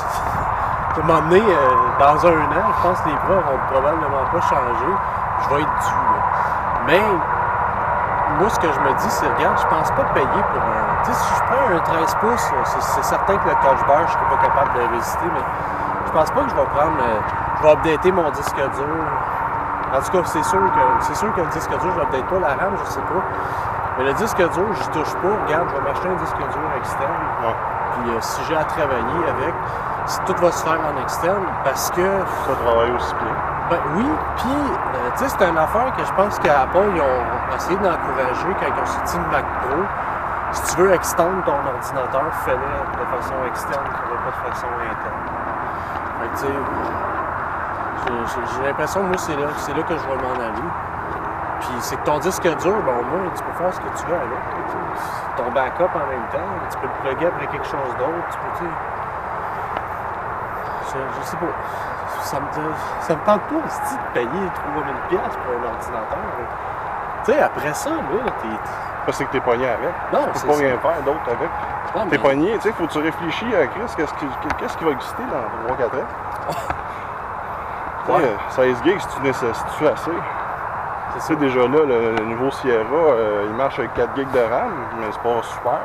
À un euh, dans un an, je pense que les prix vont probablement pas changer. Je vais être dû. Mais, moi, ce que je me dis, c'est, regarde, je pense pas payer pour un. Tu sais, si je prends un 13 pouces, euh, c'est, certain que le touch bar, je serais pas capable de résister, mais je pense pas que je vais prendre. euh, je vais updater mon disque dur. En tout cas, c'est sûr que c'est sûr que le disque dur, je n'update pas la RAM, je sais pas. Mais le disque dur, je touche pas. Regarde, je vais m'acheter un disque dur externe. Ouais. Puis euh, si j'ai à travailler avec, tout va se faire en externe, parce que Ça travaille aussi bien. ben oui, puis euh, tu sais, c'est une affaire que je pense qu'Apple, ils ont essayé d'encourager quand ils ont sorti le Mac Pro. Si tu veux extendre ton ordinateur, fais-le de façon externe, fais-le pas de façon interne. Fait que tu sais, j'ai- l'impression, moi, c'est là, c'est là que je vais m'en aller. Puis c'est que ton disque dur, ben au moins, tu peux faire ce que tu veux avec. Ton backup en même temps, tu peux le plugger après quelque chose d'autre, tu peux. Je, je sais pas. Ça me, ça me tente pas aussi de payer 3000 pièces pour un ordinateur. Tu sais, après ça, là, t'es... Parce que t'es pogné avec. Non, Tu c'est peux pas ça. rien faire d'autre avec. Non, T'es mais- pogné, tu sais, faut que tu réfléchis à Chris, qu'est-ce qui, va exister dans 3-4 ans? Ouais. euh, 16 gigs, si tu nécessites assez? C'est Tu ça. Sais, déjà là, le, nouveau Sierra, euh, il marche avec 4 gigs de RAM, mais c'est pas super.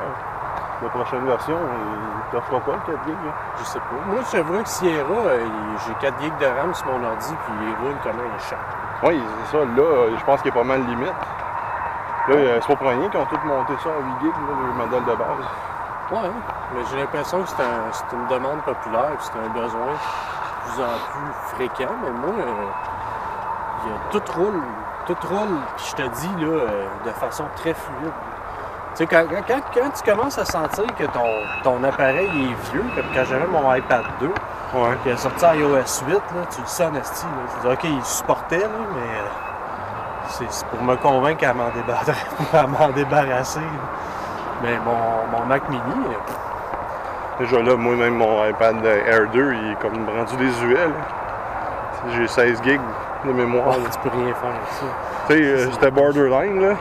La prochaine version, il t'offrera pas le 4 gigs. là. Je sais pas. Moi, je vrai que Sierra, euh, il- j'ai 4 gigs de RAM sur mon ordi, puis il roule comme un chat. Oui, c'est ça. Là, euh, je pense qu'il y a pas mal de limites. Là, c'est pas pour rien qu'ils ont tous monté ça à 8 gigs, là, le modèle de base. Ouais, mais j'ai l'impression que c'est un- c'est une demande populaire, puis c'est un besoin de plus en plus fréquent. Mais moi, euh, il y a- tout roule, tout roule, puis je te dis, là, euh, de façon très fluide. Tu sais, quand, quand- tu commences à sentir que ton, ton appareil est vieux, comme quand j'avais mon iPad 2, Ouais. puis a sorti iOS 8, là, tu le sens en esti. Tu dis, OK, il supportait, là, mais euh, c'est pour me convaincre à m'en débarrasser. débarrasser. Mais mon, mon Mac Mini, euh, Déjà là, moi-même, mon iPad Air 2, il est comme rendu désuet. J'ai 16 gigs de mémoire. ouais, tu peux rien faire avec ça. Tu sais, euh, c'était borderline, là.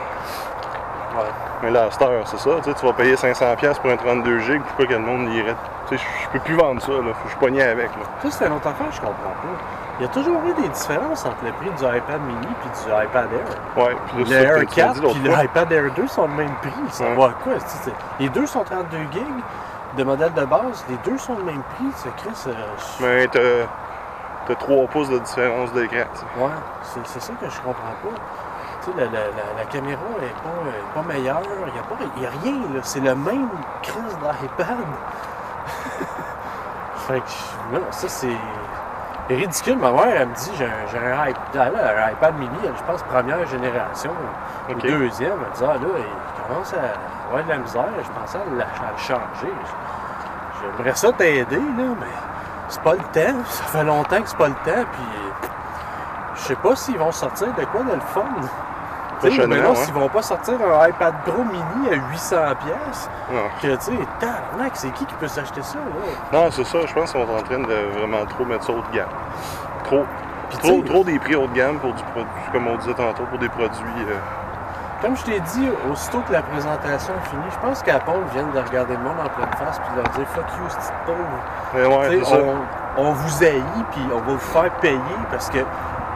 Mais là, à cette heure, c'est ça. Tu, sais, tu vas payer 500$ pour un 32 GB, pourquoi que le monde irait? Tu sais, je peux plus vendre ça, là. Je poignais avec, là. Ça, c'est une autre affaire, je comprends pas. Il y a toujours eu des différences entre le prix du iPad mini et du iPad Air. Ouais, puis Le ça Air tu m'as 4 dit et l'autre le fois. iPad Air 2 sont le même prix. Ça Ouais. va à quoi? Les deux sont 32 gigs de modèle de base. Les deux sont le même prix. C'est Chris. euh, Mais t'as, t'as 3 pouces de différence d'écran. Ouais, c'est ça que je comprends pas. Tu sais, la, la- la- la caméra est pas, meilleure. Il n'y a, pas- y a rien, là. C'est le même crise d'iPad. fait que, non, ça, c'est ridicule. Ma mère, elle me dit, j'ai un, un, un iPad mini, je pense, première génération. Ou deuxième. Elle dit, ah là, il commence à avoir de la misère. Je pensais à le, à le changer. J'aimerais ça t'aider, là, mais c'est pas le temps. Ça fait longtemps que c'est pas le temps, puis je sais pas s'ils vont sortir de quoi de le fun. Ouais. s'ils vont pas sortir un iPad Pro mini à 800 pièces, que tu sais, tabarnak, c'est qui qui peut s'acheter ça, là? Non, c'est ça. Je pense qu'ils sont en train de vraiment trop mettre ça haut de gamme. Trop. Puis Trop, trop des prix haut de gamme pour du produit, comme on disait tantôt, pour des produits. euh, Comme je t'ai dit, aussitôt que la présentation est finie, je pense qu'Apple vient de regarder le monde en pleine face puis de leur dire fuck you, c'est pauvre. Ouais, ça. on, on vous haït puis on va vous faire payer parce que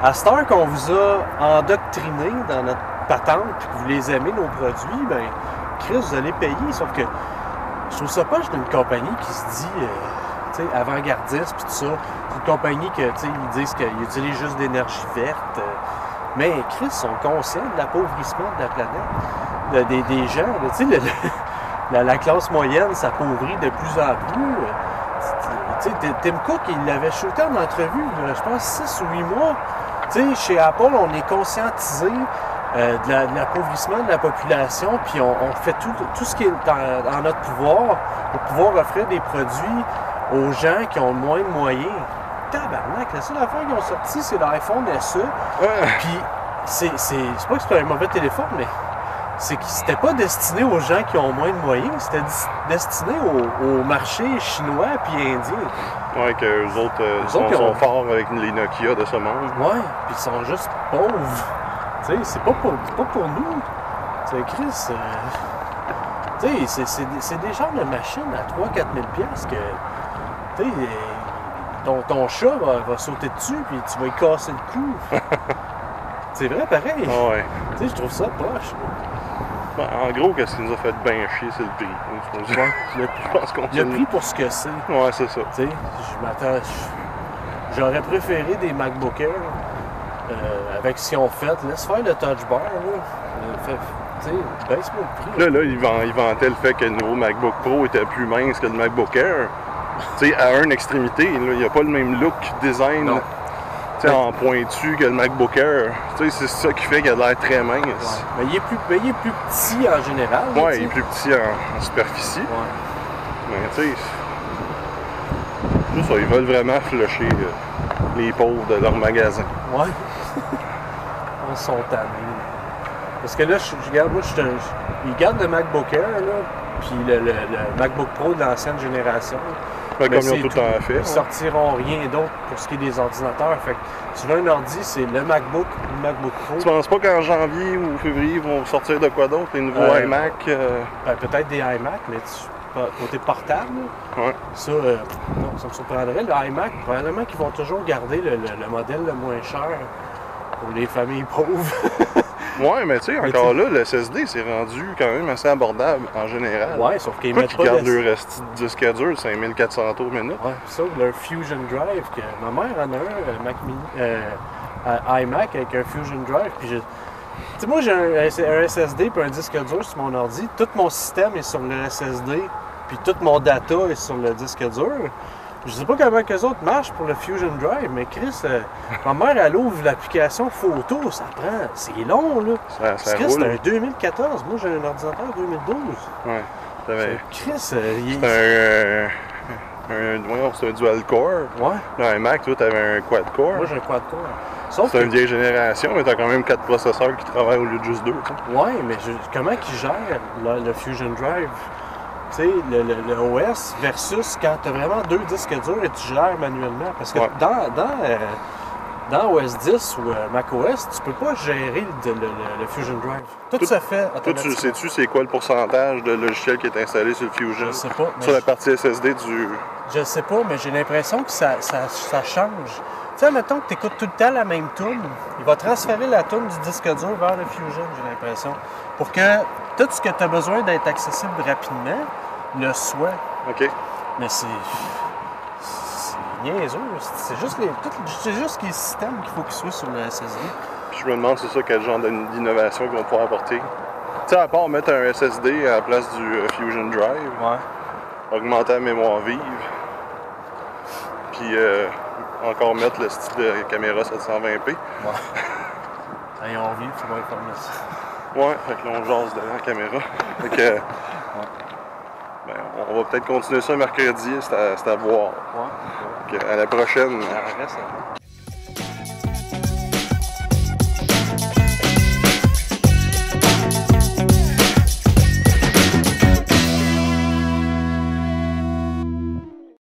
à cette heure qu'on vous a endoctriné dans notre patente puis que vous les aimez, nos produits, ben Chris, vous allez payer. Sauf que je trouve ça poche d'une compagnie qui se dit euh, avant-gardiste puis tout ça. C'est une compagnie que tu sais, ils disent qu'ils utilisent juste d'énergie verte. euh, mais Chris ils sont conscients de l'appauvrissement de la planète, de- des, gens. Tu sais, le- le- la, la classe moyenne s'appauvrit de plus en plus. tu sais, Tim- Cook, il l'avait shooté en entrevue, là, je pense 6 ou 8 mois. Tu sais, chez Apple, on est conscientisé euh, de la- de l'appauvrissement de, la population, puis on, on fait tout, ce qui est en, notre pouvoir pour pouvoir offrir des produits aux gens qui ont moins de moyens. Tabarnak, la seule affaire qu'ils ont sorti, c'est l'iPhone SE. Ouais. Puis, c'est c'est- c'est pas que c'est un mauvais téléphone, mais c'est que c'était pas destiné aux gens qui ont moins de moyens, c'était destiné au, au marché chinois puis indien. Ouais, que eux autres euh, sont, autres, ont- forts avec les Nokia de ce monde. Ouais, puis ils sont juste pauvres. Tu sais, c'est pas pour, pas pour nous. Tu sais, Chris, euh, tu sais, c'est- c'est des- c'est des genres de machines à 3-4 000 piastres que, tu sais, ton, ton chat va, va sauter dessus puis tu vas lui casser le cou. c'est vrai, pareil. Ah ouais. Tu sais, je trouve ça poche. Ben, en gros, qu'est-ce qui nous a fait bien chier, c'est le prix. Je le, pense qu'on le prix pour ce que c'est. Ouais, c'est ça. Tu sais, je m'attends. J'aurais préféré des MacBook Air euh, avec ce qu'ils ont fait. Laisse faire le touch bar, là. Euh, fait- Tu sais, baisse-moi le prix. Là, là, ils van- ils vantaient le fait que le nouveau MacBook Pro était plus mince que le MacBook Air. Sais, à une extrémité, il n'y a pas le même look design Non. en pointu que le MacBook Air. C'est ça qui fait qu'il a l'air très mince. Ouais. Mais il est, plus, mais il est plus petit en général. là, Ouais, tu il est plus petit en, en superficie. Ouais. Mais tu sais, ça, ils veulent vraiment flusher euh, les pauvres de leur magasin. Ouais. Ils sont tannés. Parce que là, je, je regarde, moi, je, suis un- je- ils gardent le MacBook Air, là, puis le, le- le MacBook Pro de l'ancienne génération. Ouais, comme ils ont tout le temps fait. Ils ouais. sortiront rien d'autre pour ce qui est des ordinateurs. Fait que tu veux un ordi, c'est le MacBook ou le MacBook Pro. Tu penses pas qu'en janvier ou février, ils vont sortir de quoi d'autre? Les nouveaux Euh, iMac? euh, Ben, Peut-être des iMac, mais tu- côté portable, Ouais. ça, euh, non, ça me surprendrait. Le iMac, probablement qu'ils vont toujours garder le, le- le modèle le moins cher pour les familles pauvres. Ouais, mais tu sais, encore là, le SSD, c'est rendu quand même assez abordable en général. ouais, sauf qu'ils mettent pas gardent de... le reste de disque dur, 5400 tours minute? Ouais, ça, leur Fusion Drive, que ma mère en a un, euh, Mac Mini, euh, iMac avec un Fusion Drive, puis je... Tu sais, moi, j'ai un, un SSD puis un disque dur sur mon ordi. Tout mon système est sur le SSD, puis tout mon data est sur le disque dur. Je sais pas comment que les autres marchent pour le Fusion Drive, mais Chris, euh, ma mère, elle ouvre l'application photo, ça prend... C'est long, là. Ça, Parce ça que roule. c'est un 2014. Moi, j'ai un ordinateur 2012. Ouais. T'avais- Chris, euh, il C'est un, euh, un, voyons, c'est un dual core. Ouais, un Mac, toi, t'avais un quad core. moi, j'ai un quad-core. Sauf C'est que une vieille génération, mais t'as quand même 4 processeurs qui travaillent au lieu de juste 2. Ouais, mais je- comment qu'ils gèrent le Fusion Drive? Le, le- le OS versus quand tu as vraiment deux disques durs et tu gères manuellement. Parce que Ouais. dans, dans, euh, dans OS 10 ou euh, macOS, tu peux pas gérer le, Fusion Drive. Tout, Tout- se fait Toi, tu sais-tu c'est quoi le pourcentage de logiciel qui est installé sur le Fusion? Je sais pas. Sur la partie SSD du. Je sais pas, mais j'ai l'impression que ça, ça, ça change. Tu sais, mettons que tu écoutes tout le temps la même tune, il va transférer la tune du disque dur vers le Fusion, j'ai l'impression. Pour que tout ce que tu as besoin d'être accessible rapidement le soit. OK. Mais c'est. C'est niaiseux. C'est juste, les, tout- c'est juste les systèmes qu'il faut qu'ils soient sur le SSD. Puis je me demande, c'est ça, quel genre d'in- d'innovation qu'ils vont pouvoir apporter. Tu sais, à part mettre un SSD à la place du euh, Fusion Drive, Ouais. augmenter la mémoire vive, puis euh, encore mettre le style de caméra 720p. Hey, on vit, il faut voir comme ça. Ouais, fait que là, on jase devant la caméra. Fait que. Ben, on va peut-être continuer ça mercredi, c'est à, à voir. Ouais. Fait que à la prochaine. Reste, hein.